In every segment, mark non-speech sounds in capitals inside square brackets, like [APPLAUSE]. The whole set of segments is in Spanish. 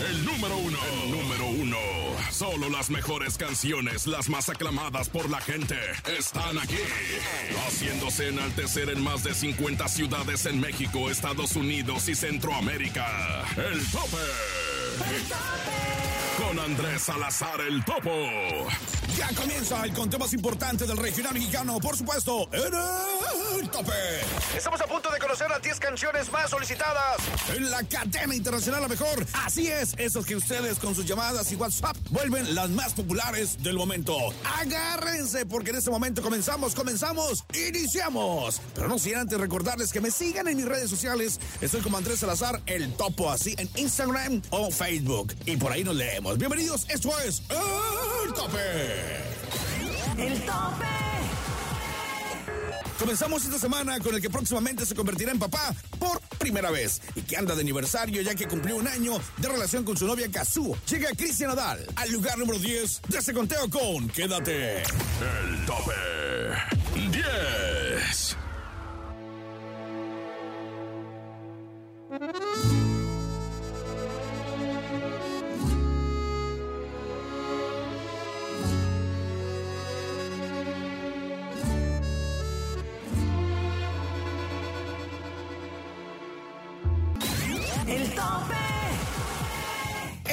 El número uno. El número uno. Solo las mejores canciones, las más aclamadas por la gente, están aquí. Haciéndose enaltecer en más de 50 ciudades en México, Estados Unidos y Centroamérica. El tope. Con Andrés Salazar el Topo. Ya comienza el conteo más importante del regional mexicano, por supuesto, en el tope. Estamos a punto de conocer las 10 canciones más solicitadas. En la cadena internacional la mejor. Así es, esos que ustedes con sus llamadas y WhatsApp vuelven las más populares del momento. Agárrense porque en este momento comenzamos, comenzamos, iniciamos. Pero no sin antes recordarles que me sigan en mis redes sociales. Estoy como Andrés Salazar, el topo, así en Instagram o Facebook. Y por ahí nos leemos. Bienvenidos, esto es El Tope. El tope. Comenzamos esta semana con el que próximamente se convertirá en papá por primera vez y que anda de aniversario ya que cumplió un año de relación con su novia Kazu. Llega Cristian Nadal al lugar número 10 de este conteo con Quédate. El tope.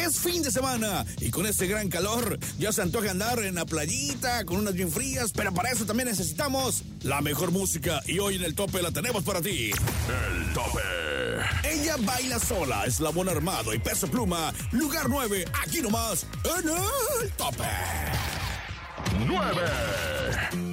Es fin de semana y con este gran calor ya se antoja andar en la playita con unas bien frías, pero para eso también necesitamos la mejor música y hoy en el tope la tenemos para ti. El tope. Ella baila sola, eslabón armado y peso pluma, lugar 9, aquí nomás, en el tope. 9.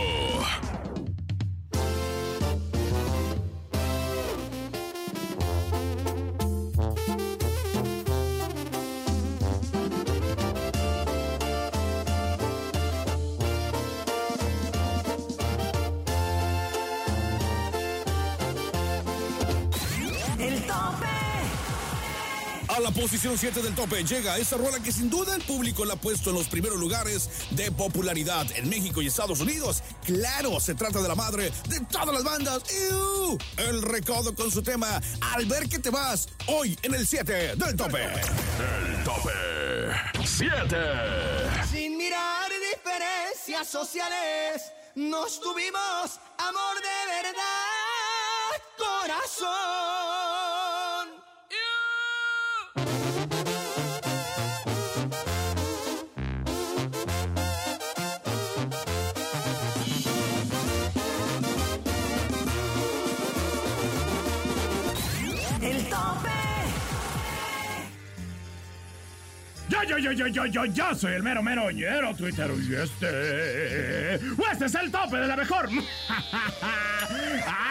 La posición 7 del tope llega esta rola que sin duda el público la ha puesto en los primeros lugares de popularidad en México y Estados Unidos. Claro, se trata de la madre de todas las bandas. ¡Ew! El recodo con su tema Al ver que te vas, hoy en el 7 del tope. El tope. 7. Sin mirar diferencias sociales, nos tuvimos amor de verdad, corazón. Yo, yo, yo, yo, yo, yo, soy el mero, mero ñero Twitter y este. Este es el tope de la mejor. [LAUGHS]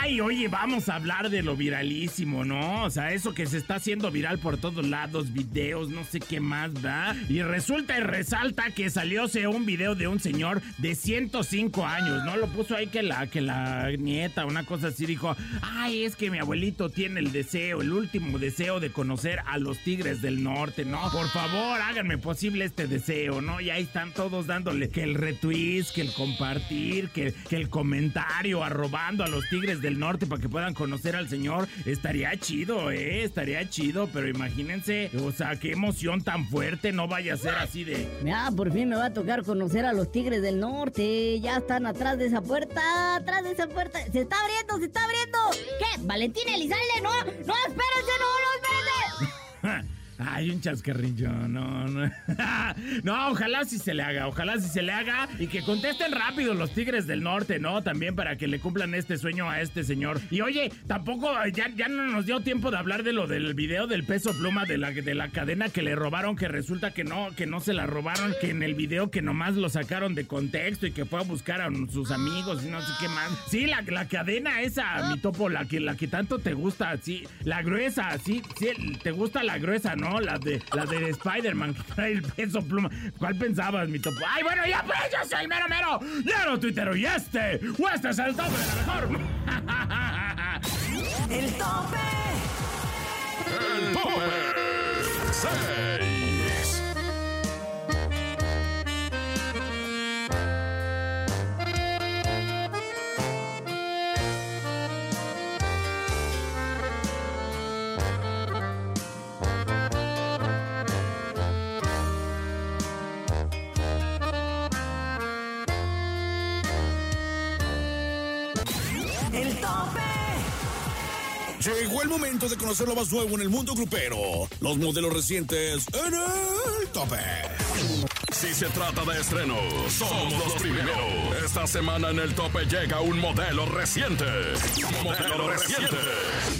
Ay, oye, vamos a hablar de lo viralísimo, ¿no? O sea, eso que se está haciendo viral por todos lados, videos, no sé qué más, ¿va? Y resulta y resalta que salióse un video de un señor de 105 años, ¿no? Lo puso ahí que la, que la nieta, una cosa así, dijo, ay, es que mi abuelito tiene el deseo, el último deseo de conocer a los tigres del norte, ¿no? Por favor, háganme posible este deseo, ¿no? Y ahí están todos dándole que el retweet, que el compartir, que, que el comentario, arrobando a los Tigres del Norte para que puedan conocer al señor. Estaría chido, ¿eh? Estaría chido, pero imagínense, o sea, qué emoción tan fuerte, no vaya a ser así de... Ya, por fin me va a tocar conocer a los Tigres del Norte. Ya están atrás de esa puerta, atrás de esa puerta. Se está abriendo, se está abriendo. ¿Qué? Valentín Elizalde, no, no, espérense, no, no, espérense. Ay, un chascarrillo, no, no. [LAUGHS] no, ojalá si se le haga, ojalá si se le haga y que contesten rápido los Tigres del Norte, ¿no? También para que le cumplan este sueño a este señor. Y oye, tampoco, ya, ya no nos dio tiempo de hablar de lo del video del peso pluma de la, de la cadena que le robaron, que resulta que no, que no se la robaron, que en el video que nomás lo sacaron de contexto y que fue a buscar a sus amigos y no sé qué más. Sí, la, la cadena esa, mi topo, la que, la que tanto te gusta, sí, la gruesa, sí, sí, te gusta la gruesa, ¿no? Las de, las de Spider-Man que trae el peso pluma. ¿Cuál pensabas, mi topo? ¡Ay, bueno, ya pues, yo soy el mero mero! ¡Lleno tuitero! Y este, o este es el tope de la mejor. [LAUGHS] El tope. El tope. 6. Llegó el momento de conocer lo más nuevo en el mundo grupero. Los modelos recientes en el tope. Si se trata de estrenos, somos los primeros. Esta semana en el tope llega un modelo reciente. Modelo reciente.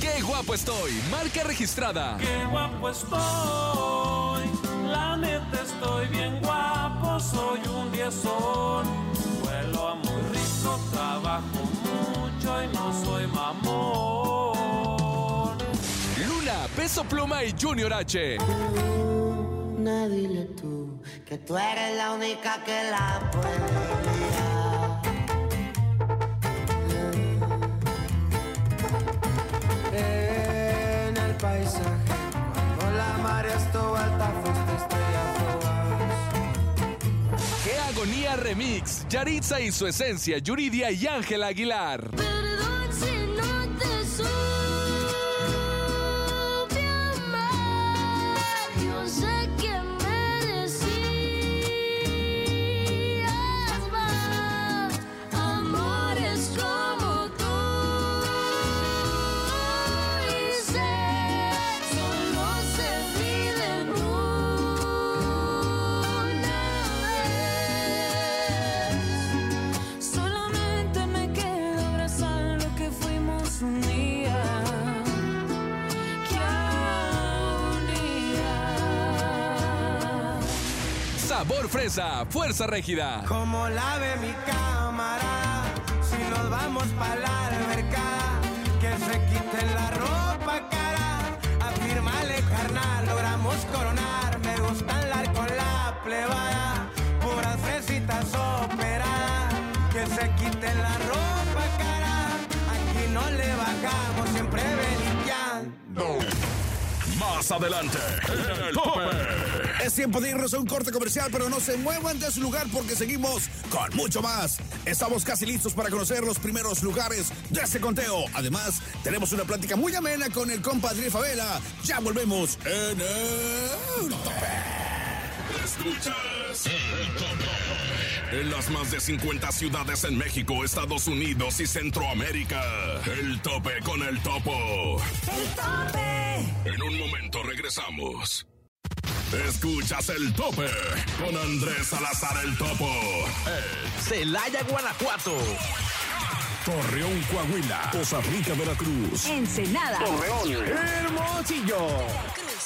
¡Qué guapo estoy! Marca registrada. Qué guapo estoy, la neta estoy bien guapo, soy un diezón. Peso Pluma y Junior H. Una dile tú que tú eres la única que la puede. En el paisaje, cuando la marea estuvo alta, fuiste estrella fugaz. ¡Qué agonía remix! Yaritza y su esencia, Yuridia y Ángela Aguilar. Fresa, fuerza régida. Como la ve mi cámara, si nos vamos para la alberca, que se quite la ropa cara, afírmale carnal, logramos coronar, me gusta andar con la plebada, puras fresitas operadas, que se quite la ropa cara, aquí no le bajamos, siempre belicando. Más adelante, el tope. Es tiempo de irnos a un corte comercial, pero no se muevan de su lugar porque seguimos con mucho más. Estamos casi listos para conocer los primeros lugares de este conteo. Además, tenemos una plática muy amena con el compadre Favela. Ya volvemos en el tope. Escuchas el tope. En las más de 50 ciudades en México, Estados Unidos y Centroamérica. El tope con el topo. El tope. En un momento regresamos. Escuchas el tope con Andrés Salazar el topo. En Celaya, Guanajuato. Torreón, Coahuila. Costa Rica, Veracruz. Ensenada. Hermosillo.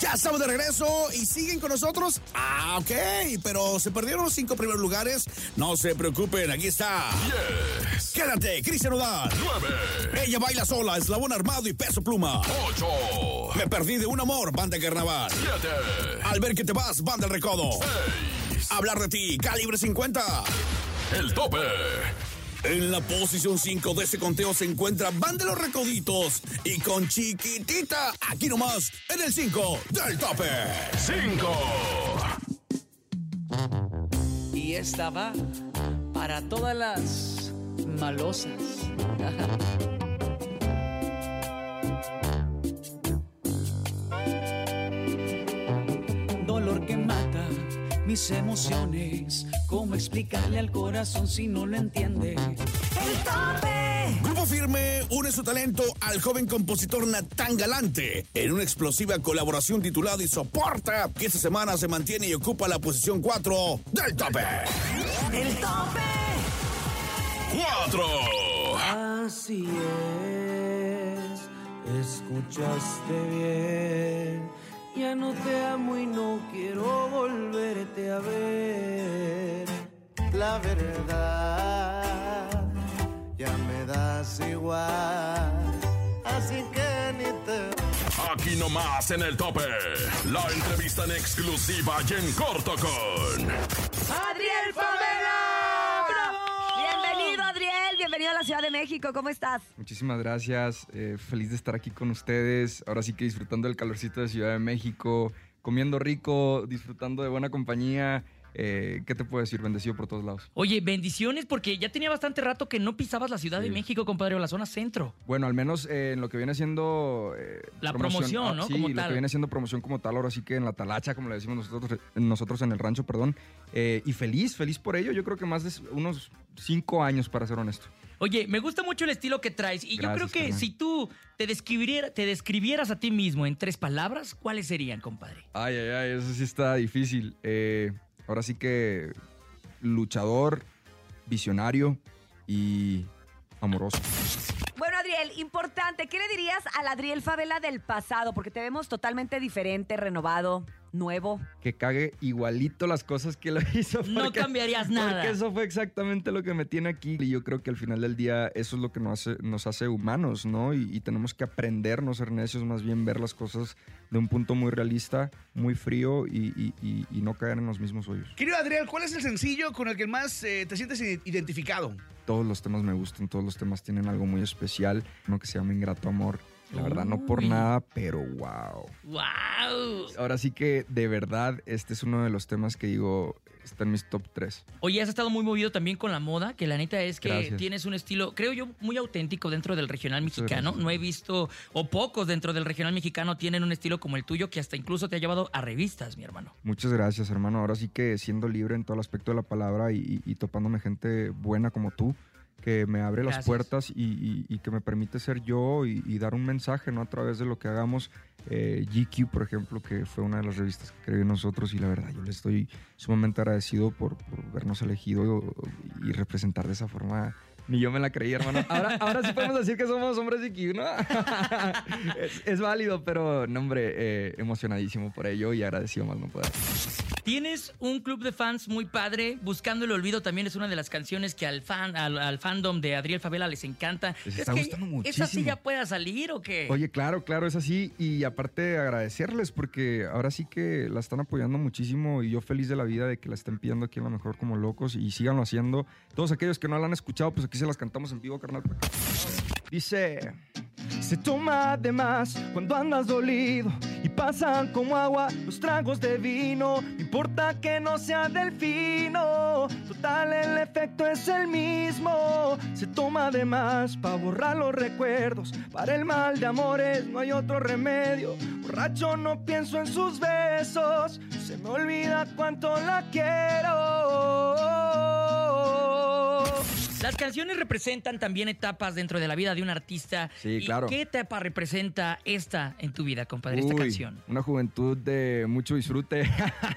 Ya estamos de regreso y siguen con nosotros. Ah, ok, pero se perdieron los cinco primeros lugares. No se preocupen, aquí está. Yes. Quédate, Cristian Odal. 9. Ella baila sola, eslabón armado y peso pluma. 8. Me perdí de un amor, banda de carnaval. 7. Al ver que te vas, banda del recodo. 6. hablar de ti. Calibre 50. El tope. En la posición 5 de ese conteo se encuentra Van de los Recoditos y con Chiquitita, aquí nomás, en el 5 del tope. 5. Y esta va para todas las malosas. [LAUGHS] Dolor que mata mis emociones. ¿Cómo explicarle al corazón si no lo entiende? El tope. Grupo Firme une su talento al joven compositor Natán Galante en una explosiva colaboración titulada Y Soporta, que esta semana se mantiene y ocupa la posición 4 del tope. El tope. 4. Así es, escuchaste bien. Ya no te amo y no quiero volverte a ver. La verdad, ya me das igual. Así que ni te Aquí nomás en el tope. La entrevista en exclusiva y en corto con. Adriel Favela. Bienvenido, Adriel. Bienvenido a la Ciudad de México. ¿Cómo estás? Muchísimas gracias, eh, feliz de estar aquí con ustedes. Ahora sí que disfrutando del calorcito de Ciudad de México, comiendo rico, disfrutando de buena compañía. Eh, ¿Qué te puedo decir? Bendecido por todos lados. Oye, bendiciones porque ya tenía bastante rato que no pisabas la Ciudad de. México, compadre, o la zona centro. Bueno, al menos eh, en lo que viene siendo... eh, La promoción, ¿no? Sí, Como lo tal. que viene siendo promoción como tal, ahora sí que en la talacha, como le decimos nosotros, nosotros en el rancho, perdón. Y feliz, feliz por ello. Yo creo que más de unos cinco años, para ser honesto. Oye, me gusta mucho el estilo que traes y yo creo que carnal. si tú te, describiera- te describieras a ti mismo en tres palabras, ¿cuáles serían, compadre? Ay, ay, ay, eso sí está difícil. Eh, ahora sí que luchador, visionario y amoroso. Bueno, Adriel, importante. ¿Qué le dirías al Adriel Favela del pasado? Porque te vemos totalmente diferente, renovado, nuevo. Que cague igualito las cosas que lo [LAUGHS] hizo. No cambiarías nada. Porque eso fue exactamente lo que me tiene aquí. Y yo creo que al final del día eso es lo que nos hace, nos hace humanos, ¿no? Y, y tenemos que aprender, no ser necios, más bien ver las cosas de un punto muy realista, muy frío y, y- y- y no caer en los mismos hoyos. Querido Adriel, ¿cuál es el sencillo con el que más eh, te sientes identificado? todos los temas me gustan, todos los temas tienen algo muy especial, uno que se llama Ingrato Amor. La verdad, no por nada, pero wow. ¡Wow! Ahora sí que de verdad este es uno de los temas que digo está en mis top 3. Oye, has estado muy movido también con la moda, que la neta es que Gracias. tienes un estilo, creo yo, muy auténtico dentro del regional mexicano. No he visto, o pocos dentro del regional mexicano tienen un estilo como el tuyo, que hasta incluso te ha llevado a revistas, mi hermano. Muchas gracias, hermano. Ahora sí que siendo libre en todo el aspecto de la palabra y, y- y topándome gente buena como tú, que me abre Gracias. las puertas y, y- y que me permite ser yo y, y dar un mensaje, ¿no? A través de lo que hagamos. Eh, GQ, por ejemplo, que fue una de las revistas que creí en nosotros y la verdad yo le estoy sumamente agradecido por, por vernos elegido y representar de esa forma. Ni yo me la creí, hermano. Ahora, ahora sí podemos decir que somos hombres GQ, ¿no? [LAUGHS] es, es válido, pero, no, hombre, eh, emocionadísimo por ello y agradecido más no poder. Tienes un club de fans muy padre. Buscando el olvido también es una de las canciones que al fan, al, al fandom de Adriel Favela les encanta. Les ¿Crees está que gustando ¿Esa sí muchísimo. ya pueda salir o qué? Oye, claro, claro, es así. Y aparte agradecerles porque ahora sí que la están apoyando muchísimo y yo feliz de la vida de que la estén pidiendo aquí en la mejor como locos y síganlo haciendo. Todos aquellos que no la han escuchado, pues aquí se las cantamos en vivo, carnal. Dice... Se toma de más cuando andas dolido y pasan como agua los tragos de vino. No importa que no sea del fino, total el efecto es el mismo. Se toma de más para borrar los recuerdos. Para el mal de amores no hay otro remedio. Borracho no pienso en sus besos, se me olvida cuánto la quiero. Las canciones representan también etapas dentro de la vida de un artista. Sí, ¿Y claro. ¿Qué etapa representa esta en tu vida, compadre, esta canción? Una juventud de mucho disfrute,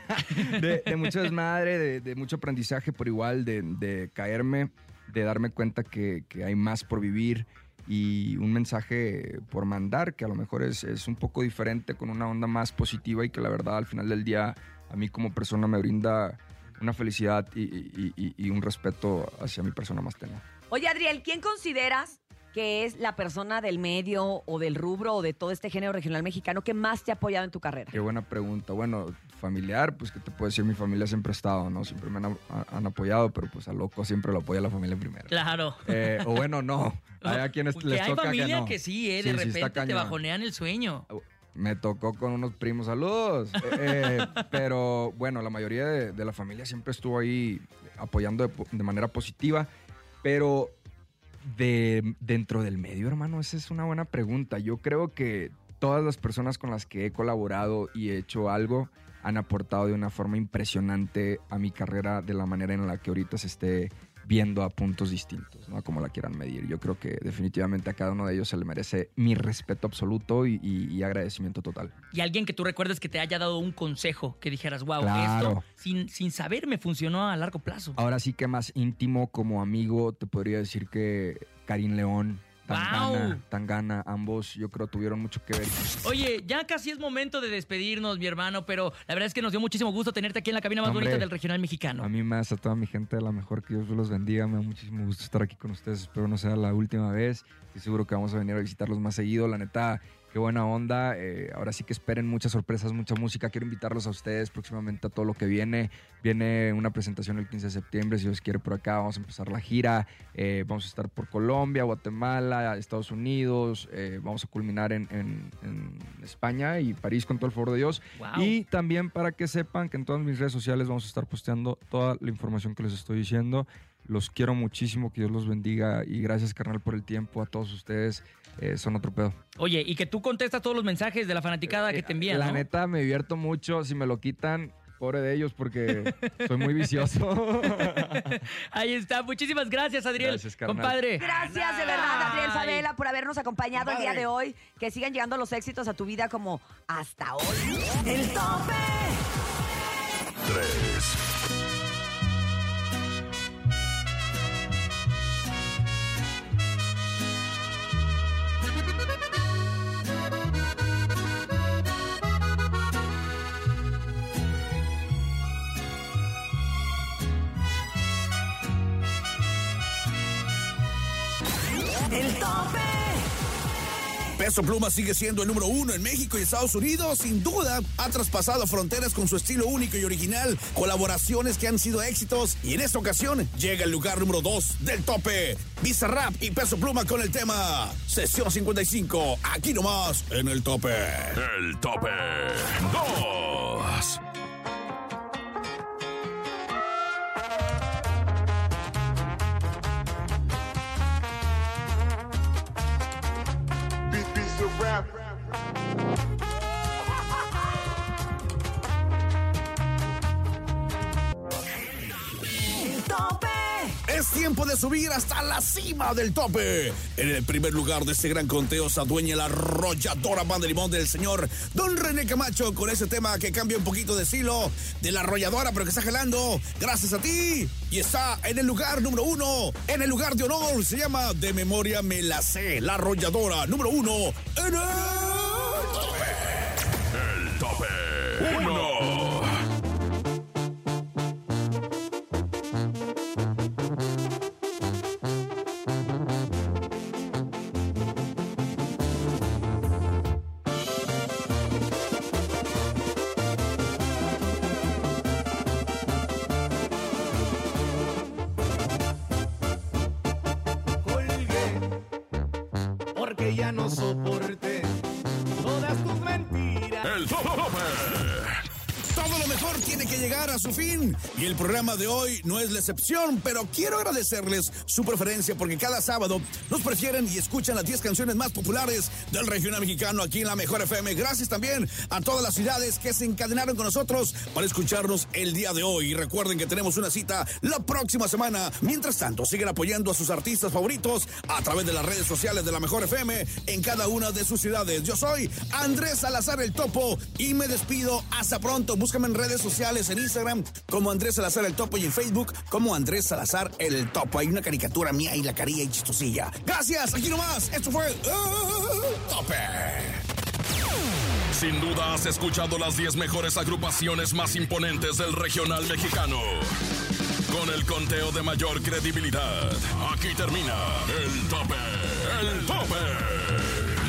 [LAUGHS] de, de mucho desmadre, de, de mucho aprendizaje por igual, de, de caerme, de darme cuenta que, que hay más por vivir y un mensaje por mandar que a lo mejor es, es un poco diferente, con una onda más positiva y que la verdad al final del día a mí como persona me brinda una felicidad y, y- y- y un respeto hacia mi persona más tenue. Oye, Adriel, ¿quién consideras que es la persona del medio o del rubro o de todo este género regional mexicano que más te ha apoyado en tu carrera? Qué buena pregunta. Bueno, familiar, pues que te puedo decir, mi familia siempre ha estado, ¿no? Siempre me han, a- han apoyado, pero pues a loco siempre lo apoya la familia primero. Claro. Eh, o bueno, no. [LAUGHS] Hay a quienes les hay toca familia que sí, ¿eh? Sí, De sí, repente te bajonean el sueño. Me tocó con unos primos, saludos. [LAUGHS] Eh, eh, pero bueno, la mayoría de, de la familia siempre estuvo ahí apoyando de, manera positiva. Pero de, dentro del medio, hermano, esa es una buena pregunta. Yo creo que todas las personas con las que he colaborado y he hecho algo han aportado de una forma impresionante a mi carrera de la manera en la que ahorita se esté viendo a puntos distintos, ¿no? A como la quieran medir. Yo creo que definitivamente a cada uno de ellos se le merece mi respeto absoluto y, y- y agradecimiento total. Y alguien que tú recuerdes que te haya dado un consejo, que dijeras, wow, Claro. esto sin, sin saber me funcionó a largo plazo. Ahora sí que más íntimo como amigo, te podría decir que Karim León, Tangana, ¡Guau! Tangana, ambos yo creo tuvieron mucho que ver. Oye, ya casi es momento de despedirnos, mi hermano, pero la verdad es que nos dio muchísimo gusto tenerte aquí en la cabina más Hombre. bonita del regional mexicano. A mí más, a toda mi gente, a la mejor que Dios los bendiga. Me da muchísimo gusto estar aquí con ustedes. Espero no sea la última vez. Estoy seguro que vamos a venir a visitarlos más seguido. La neta, qué buena onda. Eh, ahora sí que esperen muchas sorpresas, mucha música. Quiero invitarlos a ustedes próximamente a todo lo que viene. Viene una presentación el 15 de septiembre, si Dios quiere, por acá. Vamos a empezar la gira. Eh, vamos a estar por Colombia, Guatemala, Estados Unidos. Eh, vamos a culminar en, en- en España y París con todo el favor de Dios. Wow. Y también para que sepan que en todas mis redes sociales vamos a estar posteando toda la información que les estoy diciendo. Los quiero muchísimo, que Dios los bendiga y gracias carnal por el tiempo a todos ustedes. Eh, son otro pedo. Oye, y que tú contestas todos los mensajes de la fanaticada que te envían, La ¿no? neta me divierto mucho. Si me lo quitan, pobre de ellos porque [LAUGHS] soy muy vicioso. [LAUGHS] Ahí está. Muchísimas gracias, Adriel. Gracias, carnal. compadre. Gracias de verdad, Adriel. Favela, por habernos acompañado el día de hoy. Que sigan llegando los éxitos a tu vida como hasta hoy. El tope. Peso Pluma sigue siendo el número uno en México y Estados Unidos. Sin duda, ha traspasado fronteras con su estilo único y original, colaboraciones que han sido éxitos. Y en esta ocasión llega el lugar número dos del tope. Bizarrap y Peso Pluma con el tema Sesión 55. Aquí nomás en el tope. El tope 2. Subir hasta la cima del tope. En el primer lugar de este gran conteo se adueña la arrolladora banda limón del señor Don René Camacho con ese tema que cambia un poquito de estilo de la arrolladora, pero que está jalando gracias a ti. Y está en el lugar número uno, en el lugar de honor, se llama De Memoria Me La Sé, la arrolladora número uno en el porque ya no soporté todas tus mentiras. El tope. Todo lo mejor tiene que llegar a su fin y el programa de hoy no es la excepción, pero quiero agradecerles su preferencia porque cada sábado nos prefieren y escuchan las 10 canciones más populares del regional mexicano aquí en la Mejor FM. Gracias también a todas las ciudades que se encadenaron con nosotros para escucharnos el día de hoy. Y recuerden que tenemos una cita la próxima semana. Mientras tanto, siguen apoyando a sus artistas favoritos a través de las redes sociales de la Mejor FM en cada una de sus ciudades. Yo soy Andrés Salazar el Topo y me despido. Hasta pronto. Búscame en redes sociales, en Instagram como Andrés Salazar el Topo y en Facebook como Andrés Salazar el Topo. Hay una caricatura mía y la carilla y chistosilla. Gracias. Aquí nomás. Esto fue el Tope. Sin duda has escuchado las 10 mejores agrupaciones más imponentes del regional mexicano. con el conteo de mayor credibilidad. Aquí termina el tope, el tope.